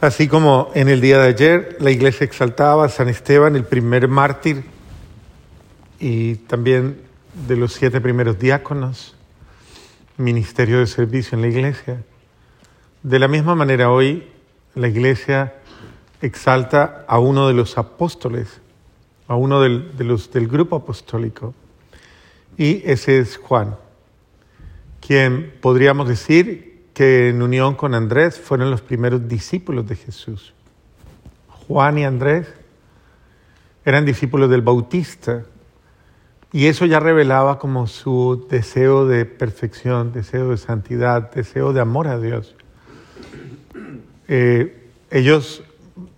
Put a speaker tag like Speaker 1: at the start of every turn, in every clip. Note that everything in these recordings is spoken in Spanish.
Speaker 1: Así como en el día de ayer la iglesia exaltaba a San Esteban, el primer mártir, y también de los siete primeros diáconos, ministerio de servicio en la iglesia. De la misma manera hoy la iglesia exalta a uno de los apóstoles, a uno del, grupo apostólico, y ese es Juan, quien podríamos decir que en unión con Andrés fueron los primeros discípulos de Jesús. Juan y Andrés eran discípulos del Bautista y eso ya revelaba como su deseo de perfección, deseo de santidad, deseo de amor a Dios. Eh, ellos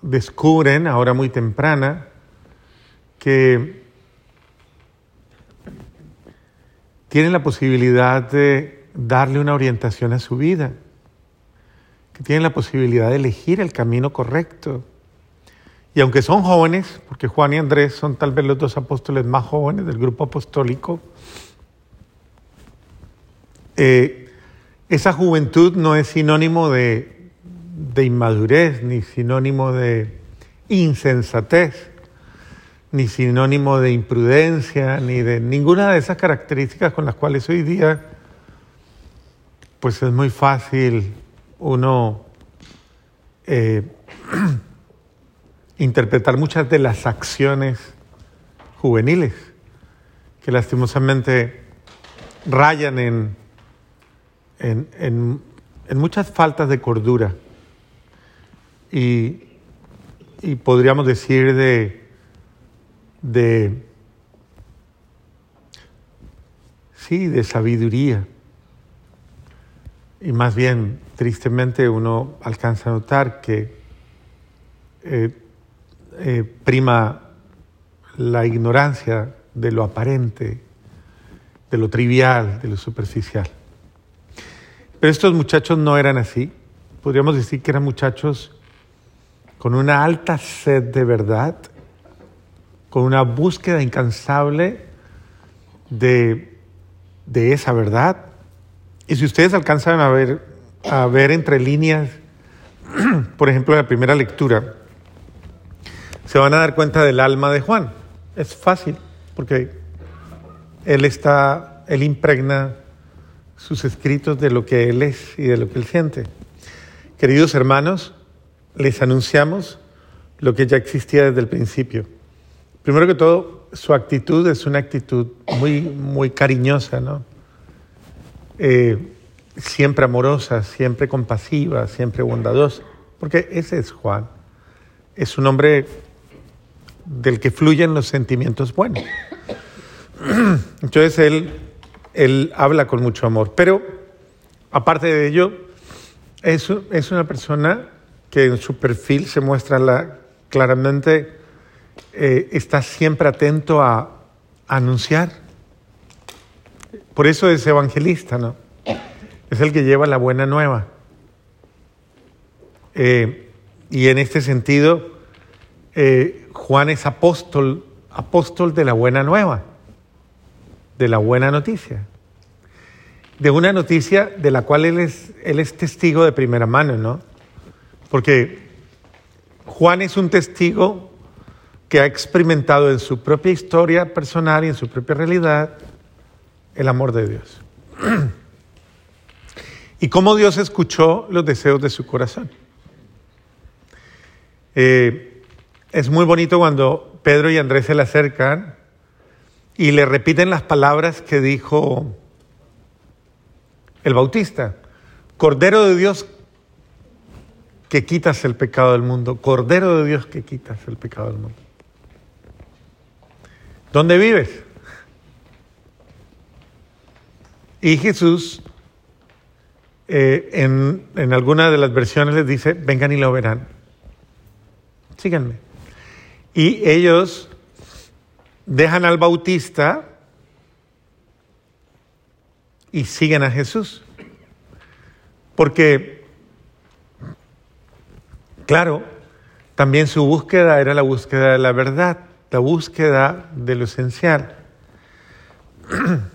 Speaker 1: descubren ahora muy temprana que tienen la posibilidad de darle una orientación a su vida, que tienen la posibilidad de elegir el camino correcto. Y aunque son jóvenes, porque Juan y Andrés son tal vez los dos apóstoles más jóvenes del grupo apostólico, eh, esa juventud no es sinónimo de, de inmadurez, ni sinónimo de insensatez, ni sinónimo de imprudencia, ni de ninguna de esas características con las cuales hoy día pues es muy fácil uno eh, interpretar muchas de las acciones juveniles que lastimosamente rayan en, en, muchas faltas de cordura y, y podríamos decir de, de, sí, de sabiduría. Y más bien, tristemente, uno alcanza a notar que eh, eh, prima la ignorancia de lo aparente, de lo trivial, de lo superficial. Pero estos muchachos no eran así. Podríamos decir que eran muchachos con una alta sed de verdad, con una búsqueda incansable de, de esa verdad y si ustedes alcanzan a ver, a ver entre líneas, por ejemplo, la primera lectura, se van a dar cuenta del alma de Juan. Es fácil, porque él está, él impregna sus escritos de lo que él es y de lo que él siente. Queridos hermanos, les anunciamos lo que ya existía desde el principio. Primero que todo, su actitud es una actitud muy, muy cariñosa, ¿no? Eh, siempre amorosa, siempre compasiva, siempre bondadosa, porque ese es Juan. Es un hombre del que fluyen los sentimientos buenos. Entonces él, él habla con mucho amor, pero aparte de ello, es, es una persona que en su perfil se muestra la, claramente, eh, está siempre atento a anunciar por eso es evangelista, ¿no? Es el que lleva la buena nueva. Eh, y en este sentido, eh, Juan es apóstol, apóstol de la buena nueva, de la buena noticia. De una noticia de la cual él es, él es testigo de primera mano, ¿no? Porque Juan es un testigo que ha experimentado en su propia historia personal y en su propia realidad el amor de Dios. y cómo Dios escuchó los deseos de su corazón. Eh, es muy bonito cuando Pedro y Andrés se le acercan y le repiten las palabras que dijo el Bautista. Cordero de Dios que quitas el pecado del mundo. Cordero de Dios que quitas el pecado del mundo. ¿Dónde vives? Y Jesús, eh, en, en alguna de las versiones les dice, vengan y lo verán. Síganme. Y ellos dejan al Bautista y siguen a Jesús. Porque, claro, también su búsqueda era la búsqueda de la verdad, la búsqueda de lo esencial.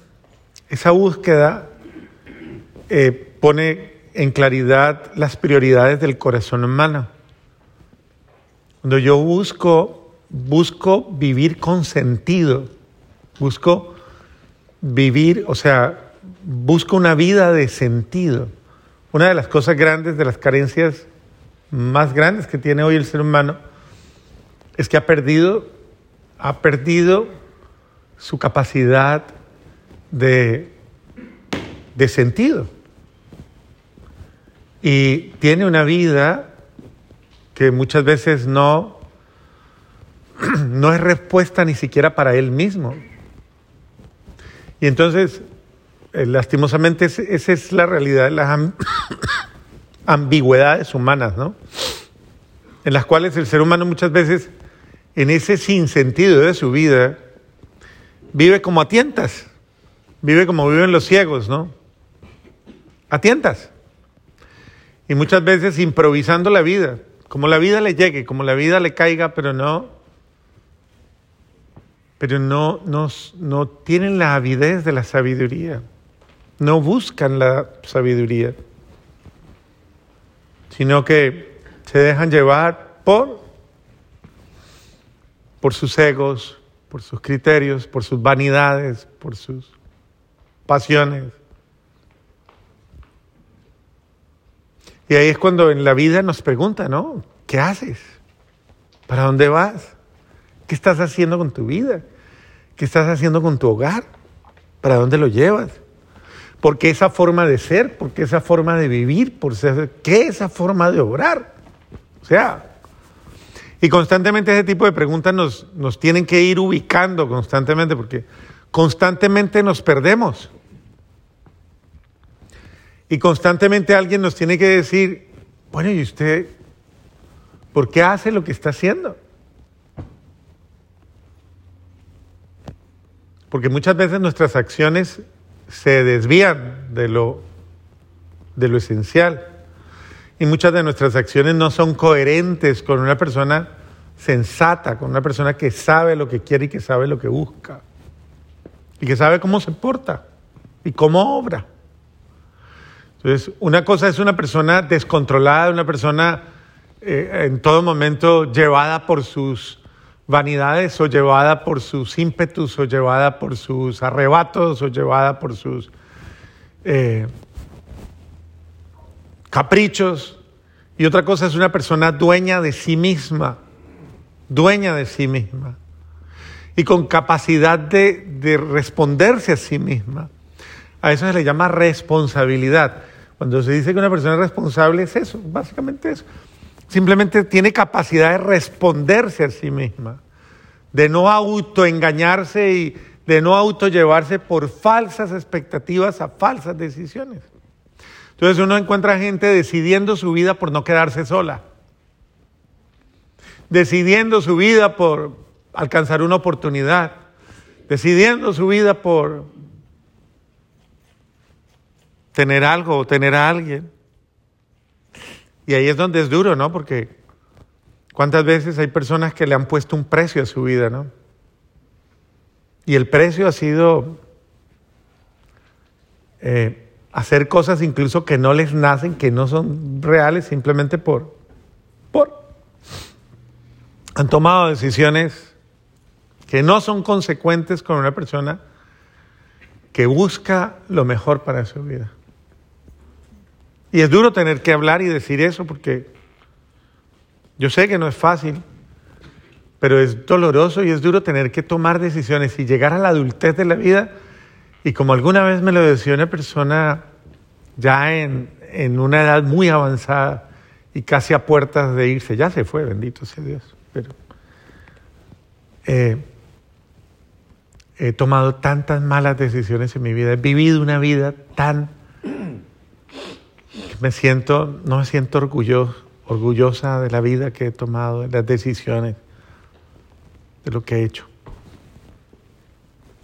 Speaker 1: Esa búsqueda eh, pone en claridad las prioridades del corazón humano. cuando yo busco, busco vivir con sentido, busco vivir, o sea, busco una vida de sentido. Una de las cosas grandes, de las carencias más grandes que tiene hoy el ser humano, es que ha perdido, ha perdido su capacidad de, sentido. Y tiene una vida que muchas veces no, no es respuesta ni siquiera para él mismo. Y entonces, eh, lastimosamente, esa es la realidad de las ambigüedades humanas, ¿no? En las cuales el ser humano muchas veces, en ese sinsentido de su vida, vive como a tientas, vive como viven los ciegos, ¿no? A. Y muchas veces improvisando la vida como la vida le llegue, como la vida le caiga, pero no, pero no, no, no tienen la avidez de la sabiduría, no buscan la sabiduría, sino que se dejan llevar por, por sus egos, por sus criterios, por sus vanidades, por sus pasiones. Y ahí es cuando en la vida nos pregunta, ¿no? ¿Qué haces? ¿Para dónde vas? ¿Qué estás haciendo con tu vida? ¿Qué estás haciendo con tu hogar? ¿Para dónde lo llevas? ¿Por qué esa forma de ser? ¿Por qué esa forma de vivir? ¿Por qué esa forma de obrar? O sea, y constantemente ese tipo de preguntas nos, nos tienen que ir ubicando constantemente porque constantemente nos perdemos. Y constantemente alguien nos tiene que decir, bueno, ¿y usted por qué hace lo que está haciendo? Porque muchas veces nuestras acciones se desvían de lo, de lo esencial. Y muchas de nuestras acciones no son coherentes con una persona sensata, con una persona que sabe lo que quiere y que sabe lo que busca. Y que sabe cómo se porta y cómo obra. Entonces, una cosa es una persona descontrolada, una persona eh, en todo momento llevada por sus vanidades o llevada por sus ímpetus o llevada por sus arrebatos o llevada por sus eh, caprichos. Y otra cosa es una persona dueña de sí misma, dueña de sí misma y con capacidad de, de responderse a sí misma. A eso se le llama responsabilidad. Cuando se dice que una persona es responsable es eso, básicamente eso. Simplemente tiene capacidad de responderse a sí misma, de no autoengañarse y de no autollevarse por falsas expectativas a falsas decisiones. Entonces uno encuentra gente decidiendo su vida por no quedarse sola, decidiendo su vida por alcanzar una oportunidad, decidiendo su vida por tener algo o tener a alguien. Y ahí es donde es duro, ¿no? Porque cuántas veces hay personas que le han puesto un precio a su vida, ¿no? Y el precio ha sido eh, hacer cosas incluso que no les nacen, que no son reales, simplemente por, por. Han tomado decisiones que no son consecuentes con una persona que busca lo mejor para su vida. Y es duro tener que hablar y decir eso porque yo sé que no es fácil, pero es doloroso y es duro tener que tomar decisiones y llegar a la adultez de la vida. Y como alguna vez me lo decía una persona ya en, en una edad muy avanzada y casi a puertas de irse, ya se fue, bendito sea Dios, pero eh, he tomado tantas malas decisiones en mi vida, he vivido una vida tan me siento, no me siento orgulloso, orgullosa de la vida que he tomado, de las decisiones, de lo que he hecho.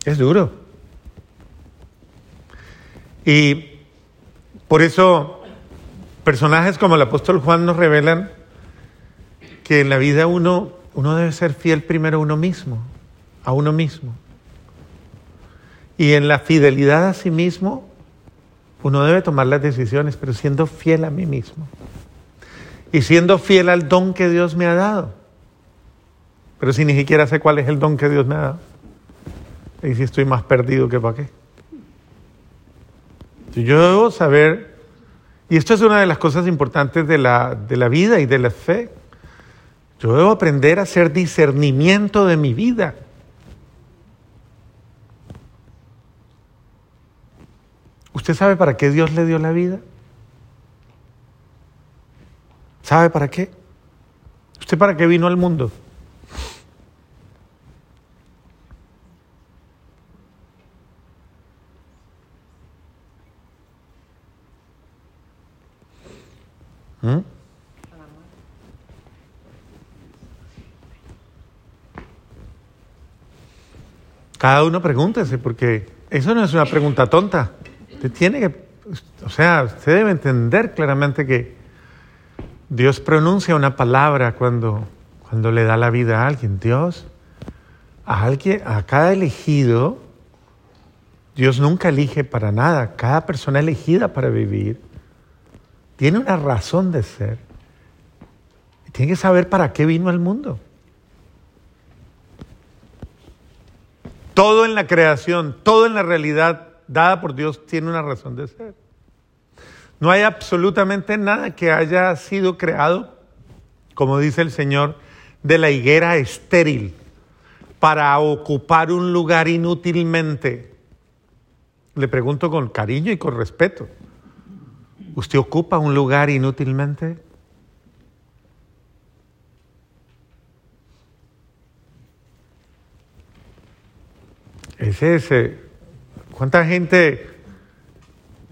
Speaker 1: Es duro. Y por eso personajes como el apóstol Juan nos revelan que en la vida uno, uno debe ser fiel primero a uno mismo, a uno mismo. Y en la fidelidad a sí mismo uno debe tomar las decisiones, pero siendo fiel a mí mismo. Y siendo fiel al don que Dios me ha dado. Pero si ni siquiera sé cuál es el don que Dios me ha dado. Y si estoy más perdido que para qué. Yo debo saber, y esto es una de las cosas importantes de la, de la vida y de la fe, yo debo aprender a hacer discernimiento de mi vida. ¿Usted sabe para qué Dios le dio la vida? ¿Sabe para qué? ¿Usted para qué vino al mundo? ¿Mm? Cada uno pregúntese, porque eso no es una pregunta tonta. Usted tiene que, o sea, usted debe entender claramente que Dios pronuncia una palabra cuando, cuando le da la vida a alguien. Dios, a alguien, a cada elegido, Dios nunca elige para nada. Cada persona elegida para vivir tiene una razón de ser. Tiene que saber para qué vino al mundo. Todo en la creación, todo en la realidad dada por Dios tiene una razón de ser. No hay absolutamente nada que haya sido creado, como dice el Señor, de la higuera estéril para ocupar un lugar inútilmente. Le pregunto con cariño y con respeto. ¿Usted ocupa un lugar inútilmente? Es ese. ¿Cuánta gente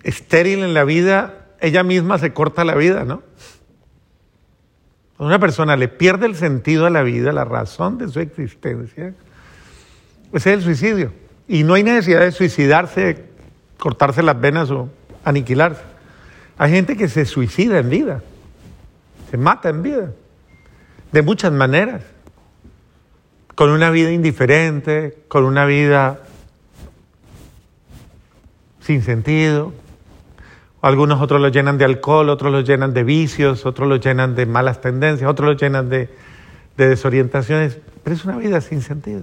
Speaker 1: estéril en la vida, ella misma se corta la vida, ¿no? Una persona le pierde el sentido a la vida, la razón de su existencia, ese es el suicidio. Y no hay necesidad de suicidarse, cortarse las venas o aniquilarse. Hay gente que se suicida en vida, se mata en vida, de muchas maneras, con una vida indiferente, con una vida sin sentido. Algunos otros lo llenan de alcohol, otros lo llenan de vicios, otros lo llenan de malas tendencias, otros lo llenan de, desorientaciones, pero es una vida sin sentido.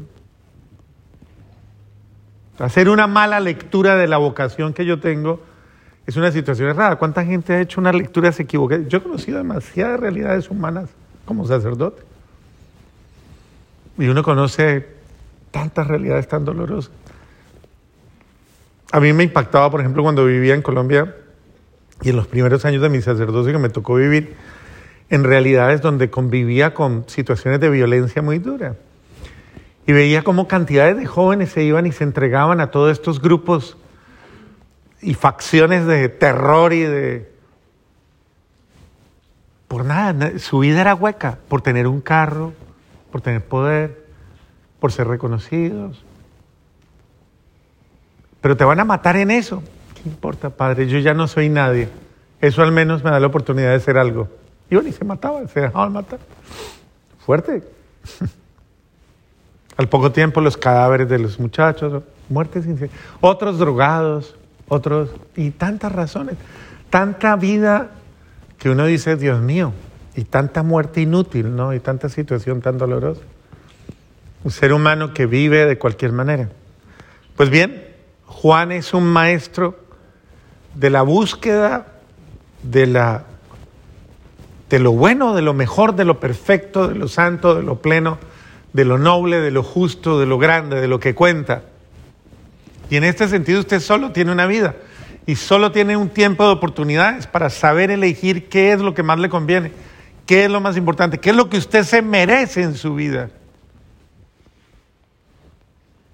Speaker 1: Hacer una mala lectura de la vocación que yo tengo es una situación errada. ¿Cuánta gente ha hecho una lectura se equivoca? Yo he conocido demasiadas realidades humanas como sacerdote. Y uno conoce tantas realidades tan dolorosas. A mí me impactaba, por ejemplo, cuando vivía en Colombia y en los primeros años de mi sacerdocio que me tocó vivir en realidades donde convivía con situaciones de violencia muy duras. Y veía cómo cantidades de jóvenes se iban y se entregaban a todos estos grupos y facciones de terror y de... Por nada, su vida era hueca, por tener un carro, por tener poder, por ser reconocidos. Pero te van a matar en eso. ¿Qué importa, padre? Yo ya no soy nadie. Eso al menos me da la oportunidad de ser algo. Y bueno, y se mataban, se dejaban matar. Fuerte. Al poco tiempo los cadáveres de los muchachos, muertes sin Otros drogados, otros, y tantas razones. Tanta vida que uno dice, Dios mío, y tanta muerte inútil, ¿no? Y tanta situación tan dolorosa. Un ser humano que vive de cualquier manera. Pues bien, Juan es un maestro de la búsqueda de, la, de lo bueno, de lo mejor, de lo perfecto, de lo santo, de lo pleno, de lo noble, de lo justo, de lo grande, de lo que cuenta. Y en este sentido usted solo tiene una vida y solo tiene un tiempo de oportunidades para saber elegir qué es lo que más le conviene, qué es lo más importante, qué es lo que usted se merece en su vida.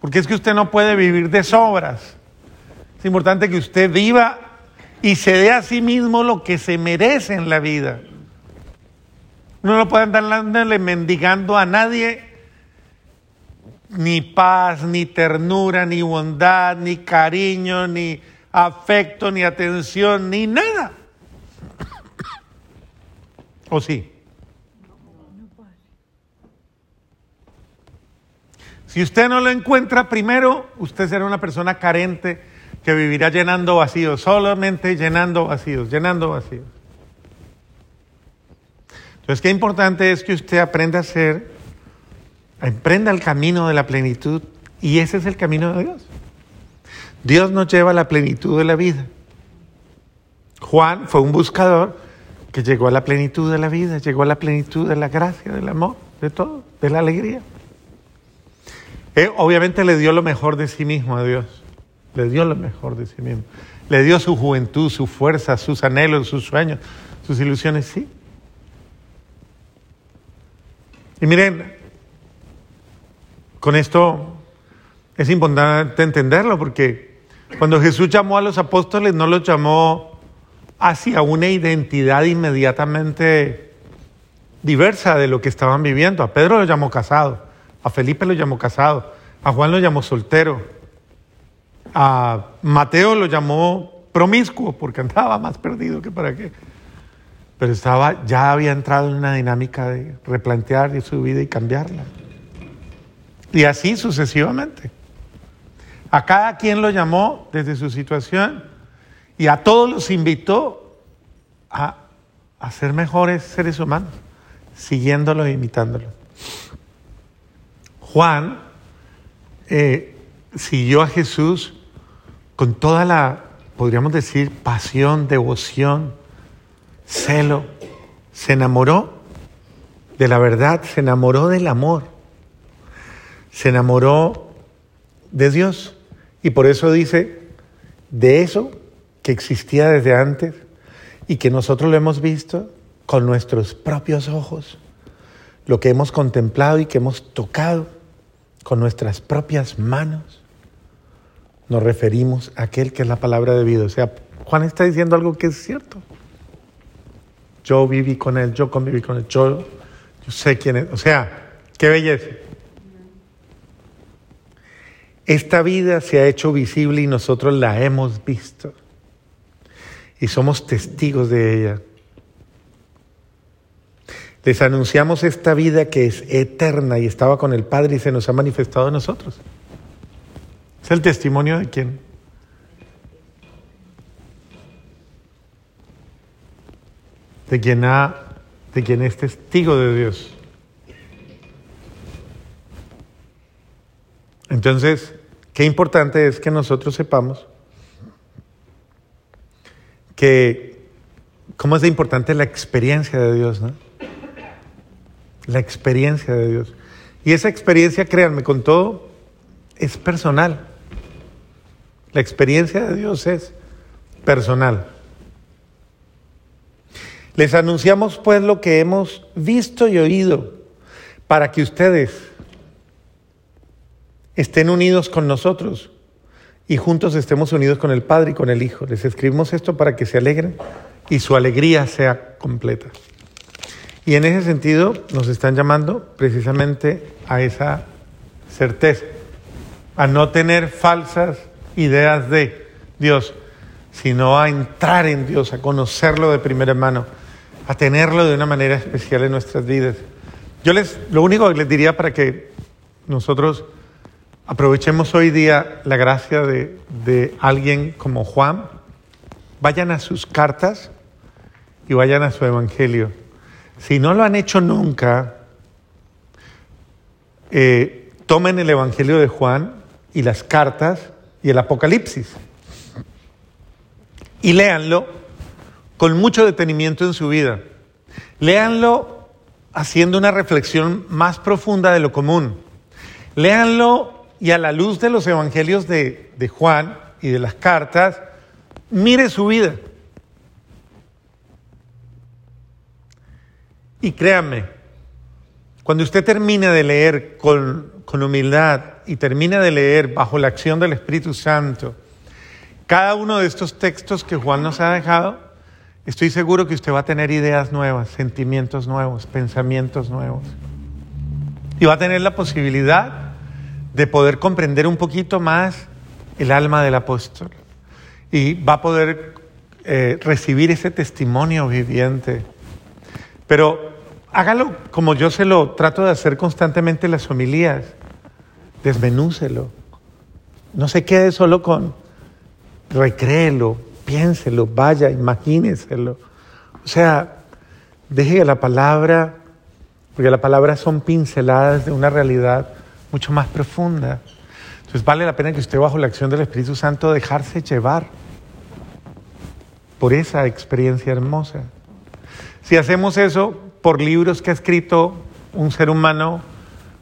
Speaker 1: Porque es que usted no puede vivir de sobras. Es importante que usted viva y se dé a sí mismo lo que se merece en la vida. No lo puede andar mendigando a nadie ni paz, ni ternura, ni bondad, ni cariño, ni afecto, ni atención, ni nada. ¿O sí? Si usted no lo encuentra primero, usted será una persona carente que vivirá llenando vacíos, solamente llenando vacíos, llenando vacíos. Entonces, qué importante es que usted aprenda a ser emprenda el camino de la plenitud y ese es el camino de Dios. Dios nos lleva a la plenitud de la vida. Juan fue un buscador que llegó a la plenitud de la vida, llegó a la plenitud de la gracia, del amor, de todo, de la alegría. Él, obviamente le dio lo mejor de sí mismo a Dios, le dio lo mejor de sí mismo. Le dio su juventud, su fuerza, sus anhelos, sus sueños, sus ilusiones, sí. Y miren, con esto es importante entenderlo porque cuando Jesús llamó a los apóstoles no los llamó hacia una identidad inmediatamente diversa de lo que estaban viviendo. A Pedro lo llamó casado, a Felipe lo llamó casado, a Juan lo llamó soltero, a Mateo lo llamó promiscuo porque andaba más perdido que para qué pero estaba, ya había entrado en una dinámica de replantear su vida y cambiarla. Y así sucesivamente. A cada quien lo llamó desde su situación y a todos los invitó a, a ser mejores seres humanos, siguiéndolo e imitándolo. Juan eh, siguió a Jesús con toda la, podríamos decir, pasión, devoción, celo, se enamoró de la verdad, se enamoró del amor, se enamoró de Dios. Y por eso dice, de eso que existía desde antes y que nosotros lo hemos visto con nuestros propios ojos, lo que hemos contemplado y que hemos tocado con nuestras propias manos, nos referimos a aquel que es la palabra de vida. O sea, Juan está diciendo algo que es cierto. Yo viví con él, yo conviví con él, yo, yo sé quién es. O sea, qué belleza. Esta vida se ha hecho visible y nosotros la hemos visto. Y somos testigos de ella. Les anunciamos esta vida que es eterna y estaba con el Padre y se nos ha manifestado a nosotros. Es el testimonio de quién? de quien, ha, de quien es testigo de Dios. Entonces, qué importante es que nosotros sepamos que cómo es de importante la experiencia de Dios, ¿no? La experiencia de Dios. Y esa experiencia, créanme, con todo, es personal. La experiencia de Dios es personal. Les anunciamos pues lo que hemos visto y oído para que ustedes estén unidos con nosotros y juntos estemos unidos con el Padre y con el Hijo. Les escribimos esto para que se alegren y su alegría sea completa. Y en ese sentido nos están llamando precisamente a esa certeza, a no tener falsas ideas de Dios, sino a entrar en Dios, a conocerlo de primera mano a tenerlo de una manera especial en nuestras vidas. Yo les, lo único que les diría para que nosotros aprovechemos hoy día la gracia de, de alguien como Juan, vayan a sus cartas y vayan a su evangelio. Si no lo han hecho nunca, eh, tomen el evangelio de Juan y las cartas y el Apocalipsis y léanlo con mucho detenimiento en su vida. Léanlo haciendo una reflexión más profunda de lo común. Léanlo y a la luz de los evangelios de, de Juan y de las cartas, mire su vida. Y créanme, cuando usted termina de leer con, con humildad y termina de leer bajo la acción del Espíritu Santo, cada uno de estos textos que Juan nos ha dejado, Estoy seguro que usted va a tener ideas nuevas, sentimientos nuevos, pensamientos nuevos. Y va a tener la posibilidad de poder comprender un poquito más el alma del apóstol. Y va a poder eh, recibir ese testimonio viviente. Pero hágalo como yo se lo trato de hacer constantemente en las homilías. Desmenúcelo. No se quede solo con recréelo, piénselo, vaya, imagíneselo. O sea, deje que la palabra porque la palabra son pinceladas de una realidad mucho más profunda. Entonces vale la pena que usted bajo la acción del Espíritu Santo dejarse llevar por esa experiencia hermosa. Si hacemos eso por libros que ha escrito un ser humano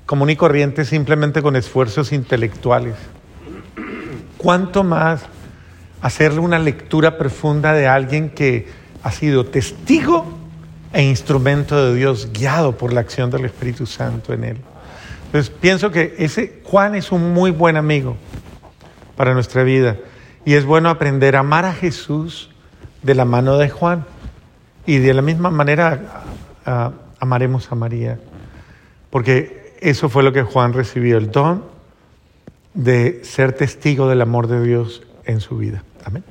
Speaker 1: común y corriente simplemente con esfuerzos intelectuales, ¿cuánto más hacerle una lectura profunda de alguien que ha sido testigo e instrumento de Dios, guiado por la acción del Espíritu Santo en él? Entonces pienso que ese Juan es un muy buen amigo para nuestra vida y es bueno aprender a amar a Jesús de la mano de Juan. Y de la misma manera amaremos a María, porque eso fue lo que Juan recibió, el don de ser testigo del amor de Dios en su vida. Amén.